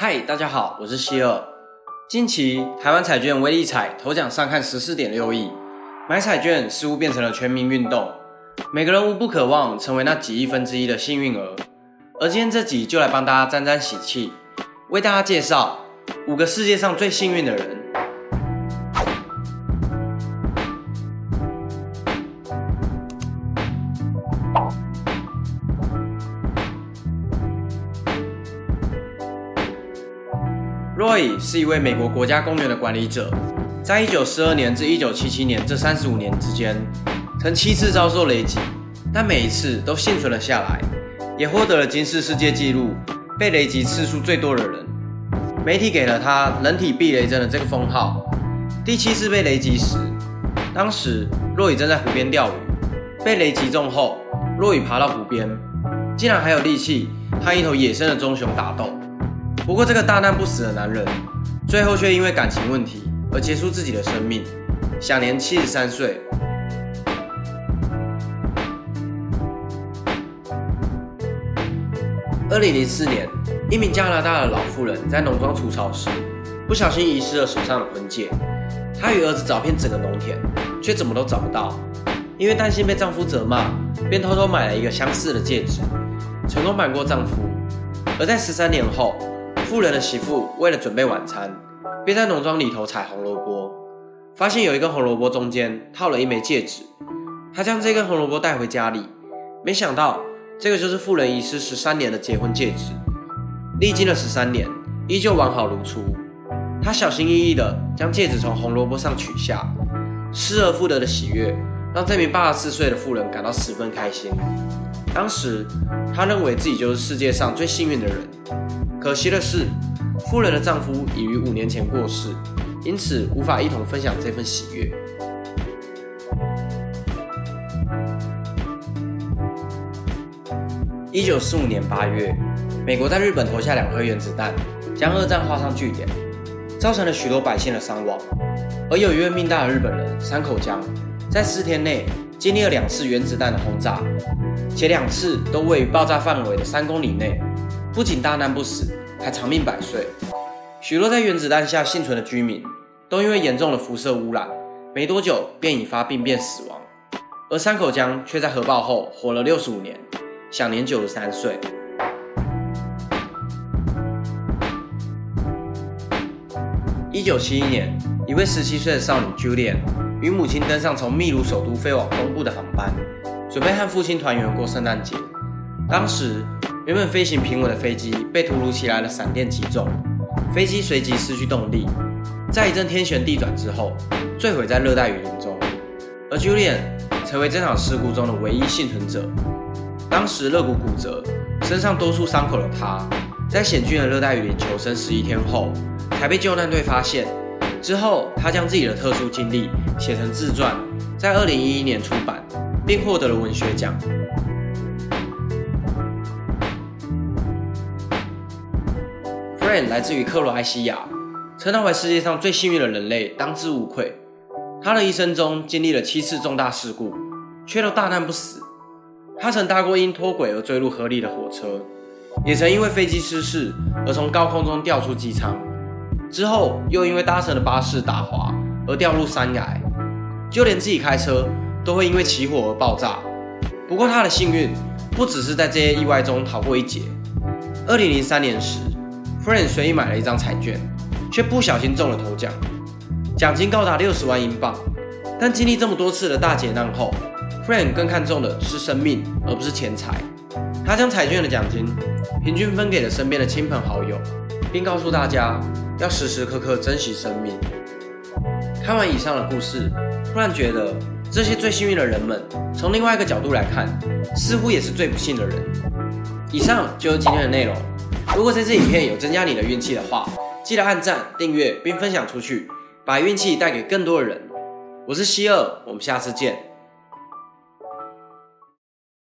嗨，大家好，我是希尔。近期台湾彩券威力彩头奖上看十四点六亿，买彩券似乎变成了全民运动，每个人无不渴望成为那几亿分之一的幸运儿。而今天这集就来帮大家沾沾喜气，为大家介绍五个世界上最幸运的人。Roy 是一位美国国家公园的管理者，在1942年至1977年这35年之间，曾七次遭受雷击，但每一次都幸存了下来，也获得了吉尼斯世界纪录被雷击次数最多的人。媒体给了他“人体避雷针”的这个封号。第七次被雷击时，当时若雨正在湖边钓鱼，被雷击中后，若雨爬到湖边，竟然还有力气和一头野生的棕熊打斗。不过，这个大难不死的男人，最后却因为感情问题而结束自己的生命，享年七十三岁。二零零四年，一名加拿大的老妇人在农庄除草时，不小心遗失了手上的婚戒。她与儿子找遍整个农田，却怎么都找不到。因为担心被丈夫责骂，便偷偷买了一个相似的戒指，成功瞒过丈夫。而在十三年后，富人的媳妇为了准备晚餐，便在农庄里头采红萝卜，发现有一根红萝卜中间套了一枚戒指。她将这根红萝卜带回家里，没想到这个就是富人遗失十三年的结婚戒指。历经了十三年，依旧完好如初。她小心翼翼地将戒指从红萝卜上取下，失而复得的喜悦让这名八十四岁的妇人感到十分开心。当时，她认为自己就是世界上最幸运的人。可惜的是，夫人的丈夫已于五年前过世，因此无法一同分享这份喜悦。一九四五年八月，美国在日本投下两颗原子弹，将二战画上句点，造成了许多百姓的伤亡。而有一位命大的日本人山口江，在四天内经历了两次原子弹的轰炸，且两次都位于爆炸范围的三公里内。不仅大难不死，还长命百岁。许多在原子弹下幸存的居民，都因为严重的辐射污染，没多久便引发病变死亡。而山口江却在核爆后活了六十五年，享年九十三岁。一九七一年，一位十七岁的少女 Julian 与母亲登上从秘鲁首都飞往东部的航班，准备和父亲团圆过圣诞节。当时。原本飞行平稳的飞机被突如其来的闪电击中，飞机随即失去动力，在一阵天旋地转之后，坠毁在热带雨林中。而 Julian 成为这场事故中的唯一幸存者。当时肋骨骨折、身上多处伤口的他，在险峻的热带雨林求生十一天后，才被救难队发现。之后，他将自己的特殊经历写成自传，在二零一一年出版，并获得了文学奖。Friend 来自于克罗埃西亚，称他为世界上最幸运的人类，当之无愧。他的一生中经历了七次重大事故，却都大难不死。他曾搭过因脱轨而坠入河里的火车，也曾因为飞机失事而从高空中掉出机舱，之后又因为搭乘的巴士打滑而掉入山崖。就连自己开车都会因为起火而爆炸。不过他的幸运不只是在这些意外中逃过一劫。二零零三年时。Friend 随意买了一张彩券，却不小心中了头奖，奖金高达六十万英镑。但经历这么多次的大劫难后，Friend 更看重的是生命，而不是钱财。他将彩券的奖金平均分给了身边的亲朋好友，并告诉大家要时时刻刻珍惜生命。看完以上的故事，突然觉得这些最幸运的人们，从另外一个角度来看，似乎也是最不幸的人。以上就是今天的内容。如果这支影片有增加你的运气的话，记得按赞、订阅并分享出去，把运气带给更多的人。我是希尔，我们下次见。